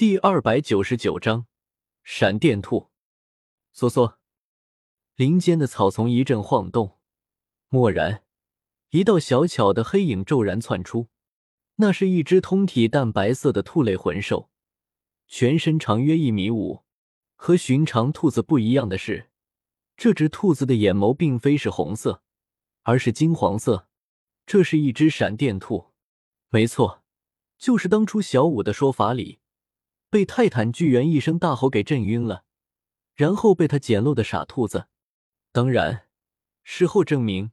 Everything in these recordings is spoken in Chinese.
第二百九十九章闪电兔。嗦嗦，林间的草丛一阵晃动，蓦然，一道小巧的黑影骤然窜出。那是一只通体淡白色的兔类魂兽，全身长约一米五。和寻常兔子不一样的是，这只兔子的眼眸并非是红色，而是金黄色。这是一只闪电兔，没错，就是当初小五的说法里。被泰坦巨猿一声大吼给震晕了，然后被他捡漏的傻兔子。当然，事后证明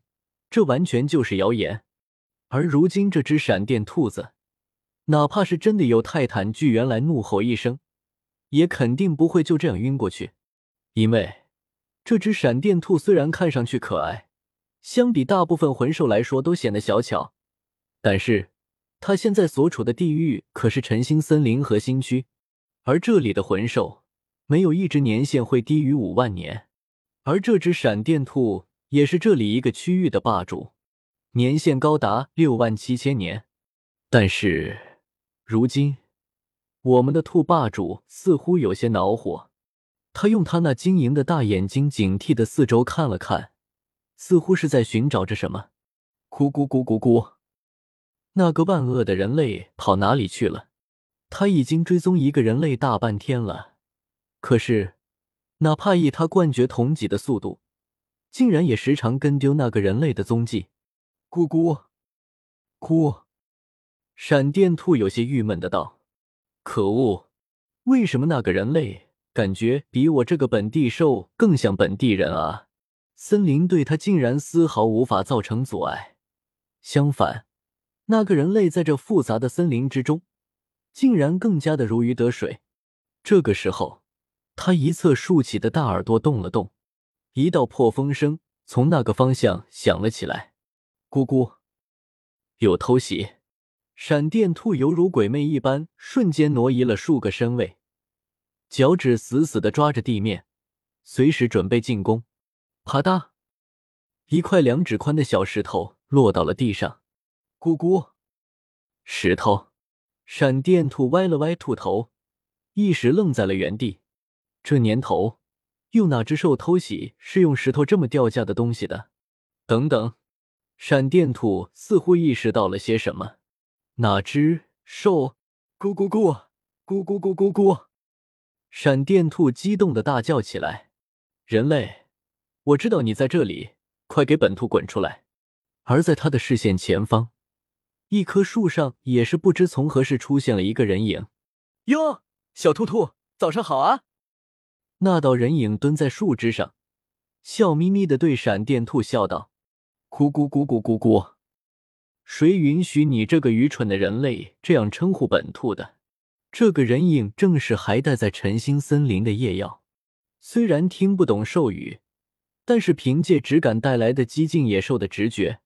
这完全就是谣言。而如今这只闪电兔子，哪怕是真的有泰坦巨猿来怒吼一声，也肯定不会就这样晕过去。因为这只闪电兔虽然看上去可爱，相比大部分魂兽来说都显得小巧，但是它现在所处的地域可是晨星森林核心区。而这里的魂兽没有一只年限会低于五万年，而这只闪电兔也是这里一个区域的霸主，年限高达六万七千年。但是如今，我们的兔霸主似乎有些恼火，他用他那晶莹的大眼睛警惕的四周看了看，似乎是在寻找着什么。咕咕咕咕咕，那个万恶的人类跑哪里去了？他已经追踪一个人类大半天了，可是，哪怕以他冠绝同级的速度，竟然也时常跟丢那个人类的踪迹。咕咕，咕！闪电兔有些郁闷的道：“可恶，为什么那个人类感觉比我这个本地兽更像本地人啊？森林对他竟然丝毫无法造成阻碍，相反，那个人类在这复杂的森林之中。”竟然更加的如鱼得水。这个时候，他一侧竖起的大耳朵动了动，一道破风声从那个方向响了起来。咕咕，有偷袭！闪电兔犹如鬼魅一般，瞬间挪移了数个身位，脚趾死死的抓着地面，随时准备进攻。啪嗒，一块两指宽的小石头落到了地上。咕咕，石头。闪电兔歪了歪兔头，一时愣在了原地。这年头，又哪只兽偷袭是用石头这么掉价的东西的？等等，闪电兔似乎意识到了些什么。哪只兽？咕咕咕，咕咕咕咕咕！闪电兔激动的大叫起来：“人类，我知道你在这里，快给本兔滚出来！”而在他的视线前方。一棵树上也是不知从何时出现了一个人影。哟，小兔兔，早上好啊！那道人影蹲在树枝上，笑眯眯的对闪电兔笑道：“咕咕咕咕咕咕，谁允许你这个愚蠢的人类这样称呼本兔的？”这个人影正是还待在晨星森林的夜耀。虽然听不懂兽语，但是凭借直感带来的激进野兽的直觉。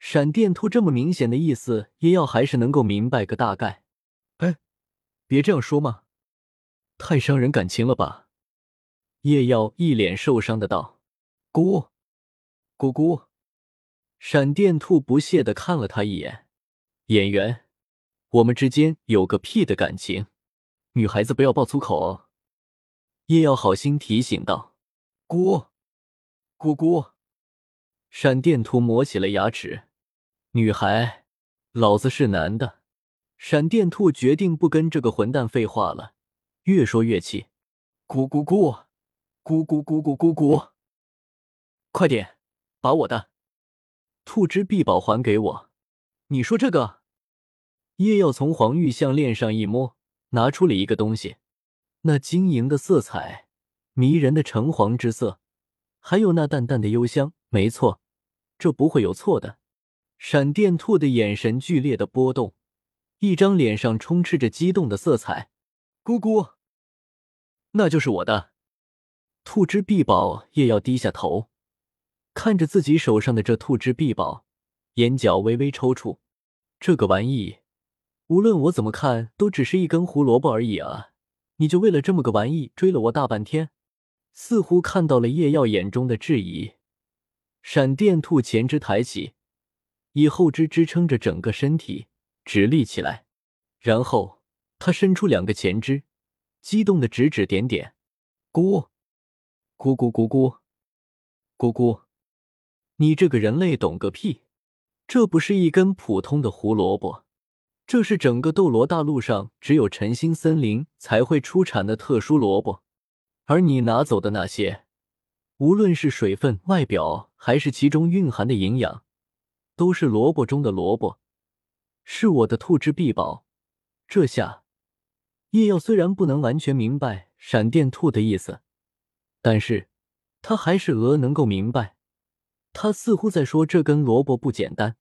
闪电兔这么明显的意思，叶耀还是能够明白个大概。哎，别这样说嘛，太伤人感情了吧？叶耀一脸受伤的道：“姑，姑姑。”闪电兔不屑的看了他一眼：“演员，我们之间有个屁的感情，女孩子不要爆粗口哦。”叶耀好心提醒道：“姑，姑姑。”闪电兔磨起了牙齿。女孩，老子是男的。闪电兔决定不跟这个混蛋废话了，越说越气。咕咕咕，咕咕咕咕咕咕，快点把我的兔之臂宝还给我！你说这个？叶耀从黄玉项链上一摸，拿出了一个东西，那晶莹的色彩，迷人的橙黄之色，还有那淡淡的幽香。没错，这不会有错的。闪电兔的眼神剧烈的波动，一张脸上充斥着激动的色彩。咕咕，那就是我的兔之臂宝。叶耀低下头，看着自己手上的这兔之臂宝，眼角微微抽搐。这个玩意，无论我怎么看，都只是一根胡萝卜而已啊！你就为了这么个玩意追了我大半天？似乎看到了叶耀眼中的质疑，闪电兔前肢抬起。以后肢支撑着整个身体，直立起来，然后他伸出两个前肢，激动的指指点点，咕咕咕咕咕咕咕，你这个人类懂个屁！这不是一根普通的胡萝卜，这是整个斗罗大陆上只有晨星森林才会出产的特殊萝卜，而你拿走的那些，无论是水分、外表，还是其中蕴含的营养，都是萝卜中的萝卜，是我的兔之臂宝。这下，叶耀虽然不能完全明白闪电兔的意思，但是他还是鹅能够明白。他似乎在说这根萝卜不简单。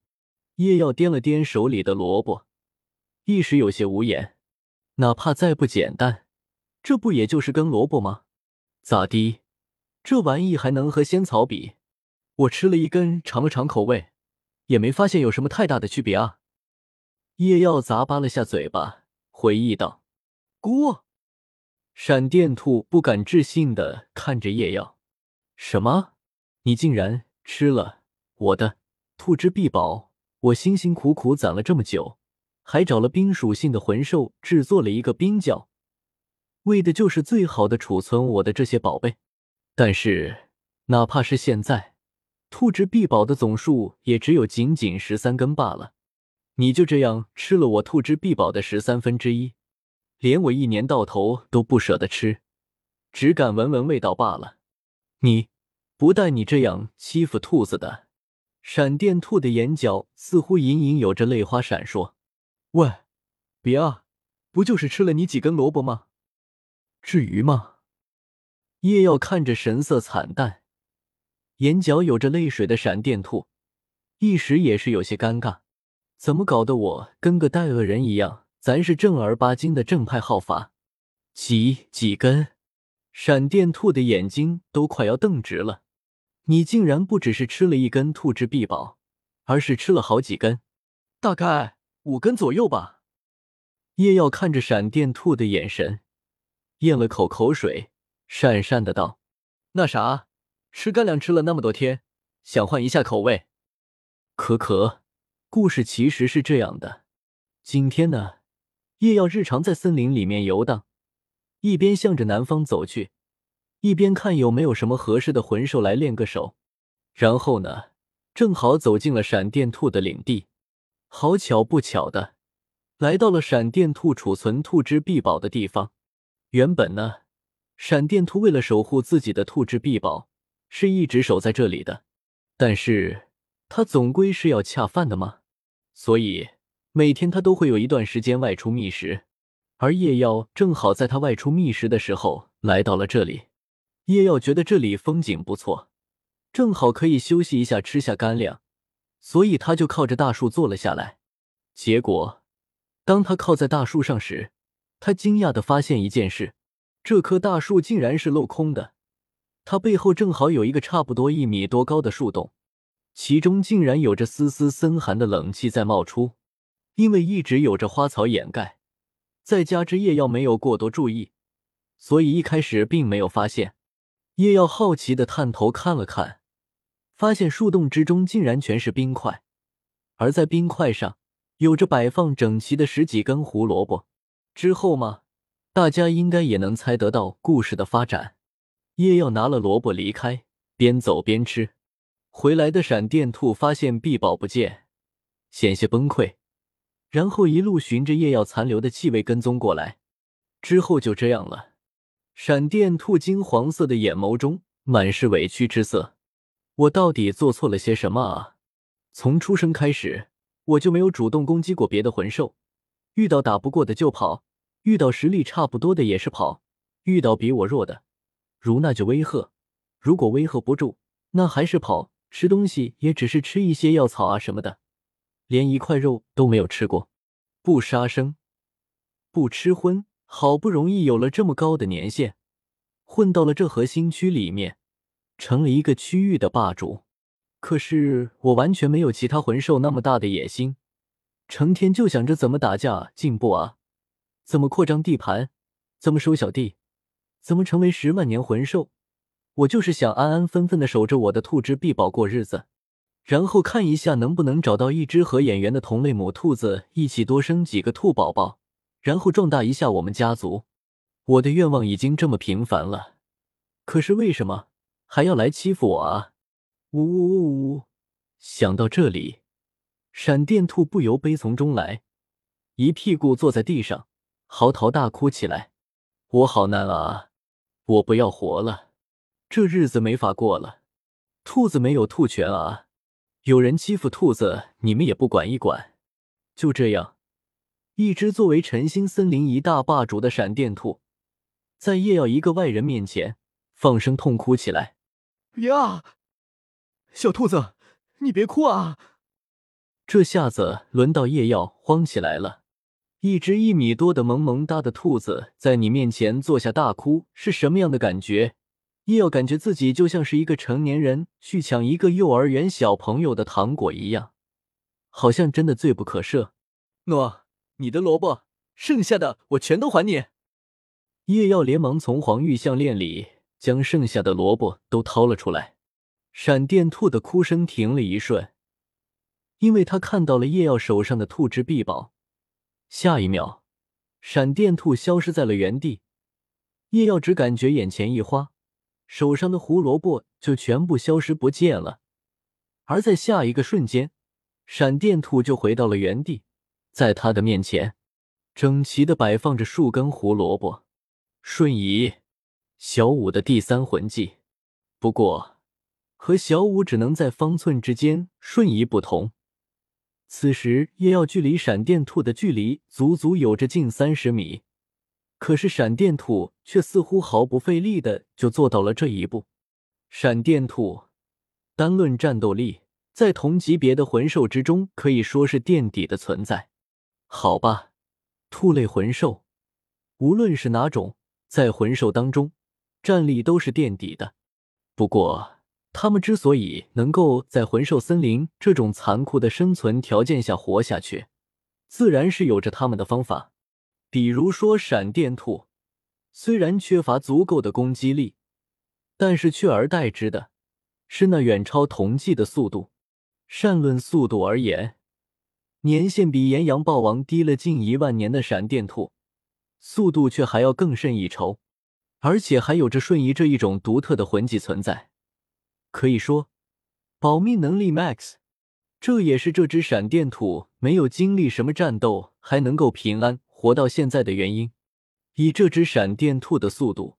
叶耀掂了掂手里的萝卜，一时有些无言。哪怕再不简单，这不也就是根萝卜吗？咋的？这玩意还能和仙草比？我吃了一根，尝了尝口味，也没发现有什么太大的区别啊。叶耀砸巴了下嘴巴，回忆道：“姑。”闪电兔不敢置信的看着叶耀：“什么？你竟然吃了我的兔之臂宝？”我辛辛苦苦攒了这么久，还找了冰属性的魂兽制作了一个冰窖，为的就是最好的储存我的这些宝贝。但是，哪怕是现在，兔之臂宝的总数也只有仅仅十三根罢了。你就这样吃了我兔之臂宝的十三分之一，连我一年到头都不舍得吃，只敢闻闻味道罢了。你不带你这样欺负兔子的。闪电兔的眼角似乎隐隐有着泪花闪烁。喂，别啊，不就是吃了你几根萝卜吗？至于吗？叶耀看着神色惨淡、眼角有着泪水的闪电兔，一时也是有些尴尬。怎么搞得我跟个带恶人一样？咱是正儿八经的正派好法，几几根？闪电兔的眼睛都快要瞪直了。你竟然不只是吃了一根兔之臂宝，而是吃了好几根，大概五根左右吧。叶耀看着闪电兔的眼神，咽了口口水，讪讪的道：“那啥，吃干粮吃了那么多天，想换一下口味。”可可，故事其实是这样的：今天呢，夜耀日常在森林里面游荡，一边向着南方走去。一边看有没有什么合适的魂兽来练个手，然后呢，正好走进了闪电兔的领地。好巧不巧的，来到了闪电兔储存兔之臂宝的地方。原本呢，闪电兔为了守护自己的兔之臂宝，是一直守在这里的。但是，他总归是要恰饭的嘛，所以每天他都会有一段时间外出觅食。而夜妖正好在他外出觅食的时候来到了这里。叶耀觉得这里风景不错，正好可以休息一下，吃下干粮，所以他就靠着大树坐了下来。结果，当他靠在大树上时，他惊讶的发现一件事：这棵大树竟然是镂空的，它背后正好有一个差不多一米多高的树洞，其中竟然有着丝丝森寒的冷气在冒出。因为一直有着花草掩盖，再加之叶耀没有过多注意，所以一开始并没有发现。叶耀好奇的探头看了看，发现树洞之中竟然全是冰块，而在冰块上有着摆放整齐的十几根胡萝卜。之后嘛，大家应该也能猜得到故事的发展。叶耀拿了萝卜离开，边走边吃。回来的闪电兔发现碧宝不见，险些崩溃，然后一路循着叶耀残留的气味跟踪过来。之后就这样了。闪电兔金黄色的眼眸中满是委屈之色。我到底做错了些什么啊？从出生开始，我就没有主动攻击过别的魂兽。遇到打不过的就跑，遇到实力差不多的也是跑，遇到比我弱的，如那就威吓。如果威吓不住，那还是跑。吃东西也只是吃一些药草啊什么的，连一块肉都没有吃过。不杀生，不吃荤。好不容易有了这么高的年限，混到了这核心区里面，成了一个区域的霸主。可是我完全没有其他魂兽那么大的野心，成天就想着怎么打架进步啊，怎么扩张地盘，怎么收小弟，怎么成为十万年魂兽。我就是想安安分分的守着我的兔之臂宝过日子，然后看一下能不能找到一只和眼缘的同类母兔子，一起多生几个兔宝宝。然后壮大一下我们家族。我的愿望已经这么平凡了，可是为什么还要来欺负我啊？呜呜呜呜！想到这里，闪电兔不由悲从中来，一屁股坐在地上，嚎啕大哭起来。我好难啊！我不要活了，这日子没法过了。兔子没有兔权啊！有人欺负兔子，你们也不管一管。就这样，一只作为晨星森林一大霸主的闪电兔，在叶耀一个外人面前放声痛哭起来。呀，小兔子，你别哭啊！这下子轮到叶耀慌起来了。一只一米多的萌萌哒的兔子在你面前坐下大哭，是什么样的感觉？叶耀感觉自己就像是一个成年人去抢一个幼儿园小朋友的糖果一样，好像真的罪不可赦。诺，你的萝卜，剩下的我全都还你。叶耀连忙从黄玉项链里将剩下的萝卜都掏了出来。闪电兔的哭声停了一瞬，因为他看到了叶耀手上的兔之臂宝。下一秒，闪电兔消失在了原地。叶耀只感觉眼前一花，手上的胡萝卜就全部消失不见了。而在下一个瞬间，闪电兔就回到了原地，在他的面前，整齐的摆放着数根胡萝卜。瞬移，小五的第三魂技。不过，和小五只能在方寸之间瞬移不同。此时，夜耀距离闪电兔的距离足足有着近三十米，可是闪电兔却似乎毫不费力的就做到了这一步。闪电兔单论战斗力，在同级别的魂兽之中可以说是垫底的存在。好吧，兔类魂兽，无论是哪种，在魂兽当中，战力都是垫底的。不过，他们之所以能够在魂兽森林这种残酷的生存条件下活下去，自然是有着他们的方法。比如说，闪电兔虽然缺乏足够的攻击力，但是取而代之的是那远超同级的速度。善论速度而言，年限比炎阳豹王低了近一万年的闪电兔，速度却还要更胜一筹，而且还有着瞬移这一种独特的魂技存在。可以说，保命能力 max，这也是这只闪电兔没有经历什么战斗还能够平安活到现在的原因。以这只闪电兔的速度，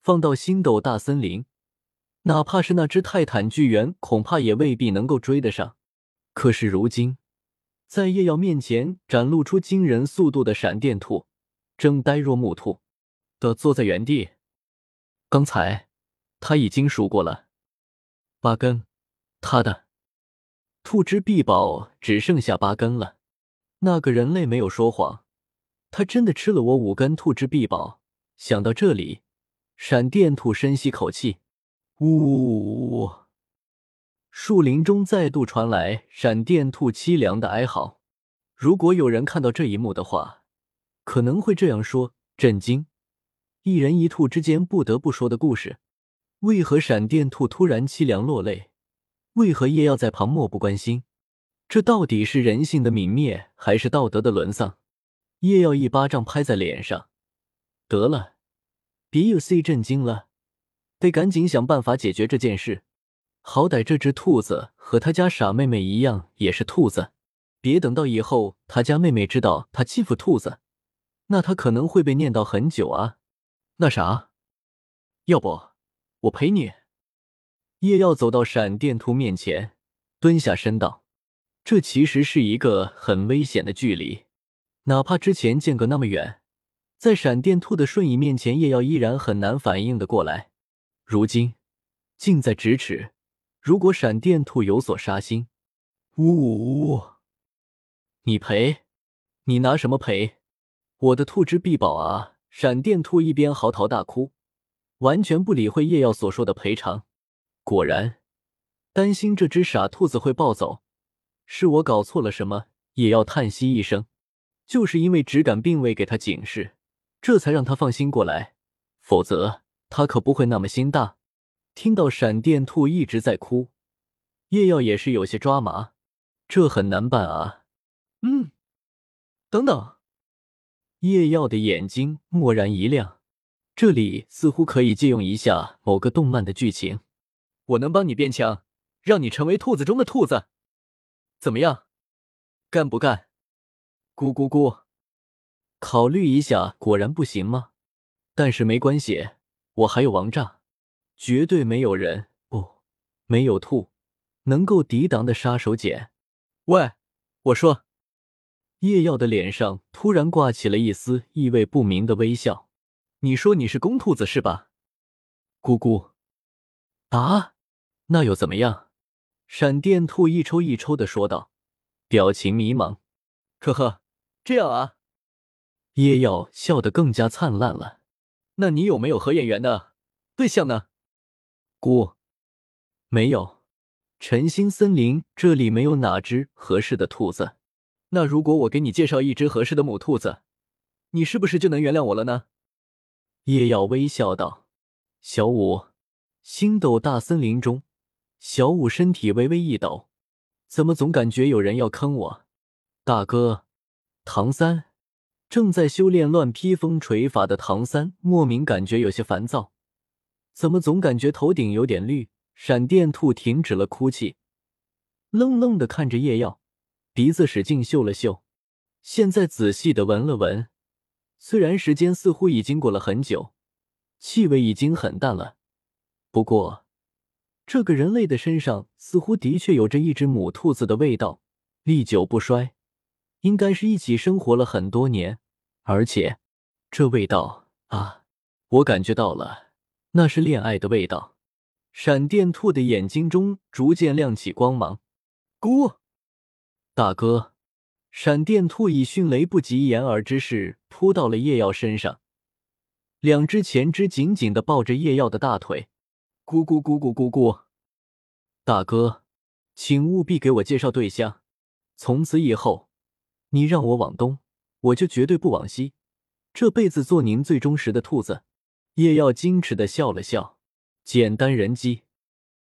放到星斗大森林，哪怕是那只泰坦巨猿，恐怕也未必能够追得上。可是如今，在叶耀面前展露出惊人速度的闪电兔，正呆若木兔的坐在原地。刚才他已经数过了。八根，他的兔之臂宝只剩下八根了。那个人类没有说谎，他真的吃了我五根兔之臂宝。想到这里，闪电兔深吸口气，呜呜呜呜！树林中再度传来闪电兔凄凉的哀嚎。如果有人看到这一幕的话，可能会这样说：震惊！一人一兔之间不得不说的故事。为何闪电兔突然凄凉落泪？为何叶耀在旁漠不关心？这到底是人性的泯灭，还是道德的沦丧？叶耀一巴掌拍在脸上，得了，别有 C 震惊了，得赶紧想办法解决这件事。好歹这只兔子和他家傻妹妹一样，也是兔子，别等到以后他家妹妹知道他欺负兔子，那他可能会被念叨很久啊。那啥，要不？我陪你。叶耀走到闪电兔面前，蹲下身道：“这其实是一个很危险的距离，哪怕之前间隔那么远，在闪电兔的瞬移面前，叶耀依然很难反应的过来。如今近在咫尺，如果闪电兔有所杀心，呜呜呜！你赔？你拿什么赔？我的兔之臂宝啊！”闪电兔一边嚎啕大哭。完全不理会叶耀所说的赔偿，果然，担心这只傻兔子会暴走，是我搞错了什么？也要叹息一声，就是因为只感并未给他警示，这才让他放心过来，否则他可不会那么心大。听到闪电兔一直在哭，叶耀也是有些抓麻，这很难办啊。嗯，等等，叶耀的眼睛蓦然一亮，这里似乎可以借用一下某个动漫的剧情。我能帮你变强，让你成为兔子中的兔子，怎么样？干不干？咕咕咕，考虑一下，果然不行吗？但是没关系，我还有王炸，绝对没有人不，没有兔能够抵挡的杀手锏。喂，我说。叶耀的脸上突然挂起了一丝意味不明的微笑。你说你是公兔子是吧？咕咕。啊，那又怎么样？闪电兔一抽一抽的说道，表情迷茫。呵呵，这样啊。叶耀笑得更加灿烂了。那你有没有合眼缘的对象呢？姑，没有。晨星森林这里没有哪只合适的兔子。那如果我给你介绍一只合适的母兔子，你是不是就能原谅我了呢？叶耀微笑道。小五，星斗大森林中，小五身体微微一抖，怎么总感觉有人要坑我？大哥，唐三正在修炼乱披风锤法的唐三莫名感觉有些烦躁，怎么总感觉头顶有点绿？闪电兔停止了哭泣，愣愣的看着叶耀。鼻子使劲嗅了嗅，现在仔细的闻了闻，虽然时间似乎已经过了很久，气味已经很淡了，不过这个人类的身上似乎的确有着一只母兔子的味道，历久不衰，应该是一起生活了很多年，而且这味道啊，我感觉到了，那是恋爱的味道。闪电兔的眼睛中逐渐亮起光芒，咕。大哥，闪电兔以迅雷不及掩耳之势扑到了叶耀身上，两只前肢紧紧的抱着叶耀的大腿，咕咕咕咕咕咕。大哥，请务必给我介绍对象，从此以后，你让我往东，我就绝对不往西，这辈子做您最忠实的兔子。叶耀矜持的笑了笑，简单人机。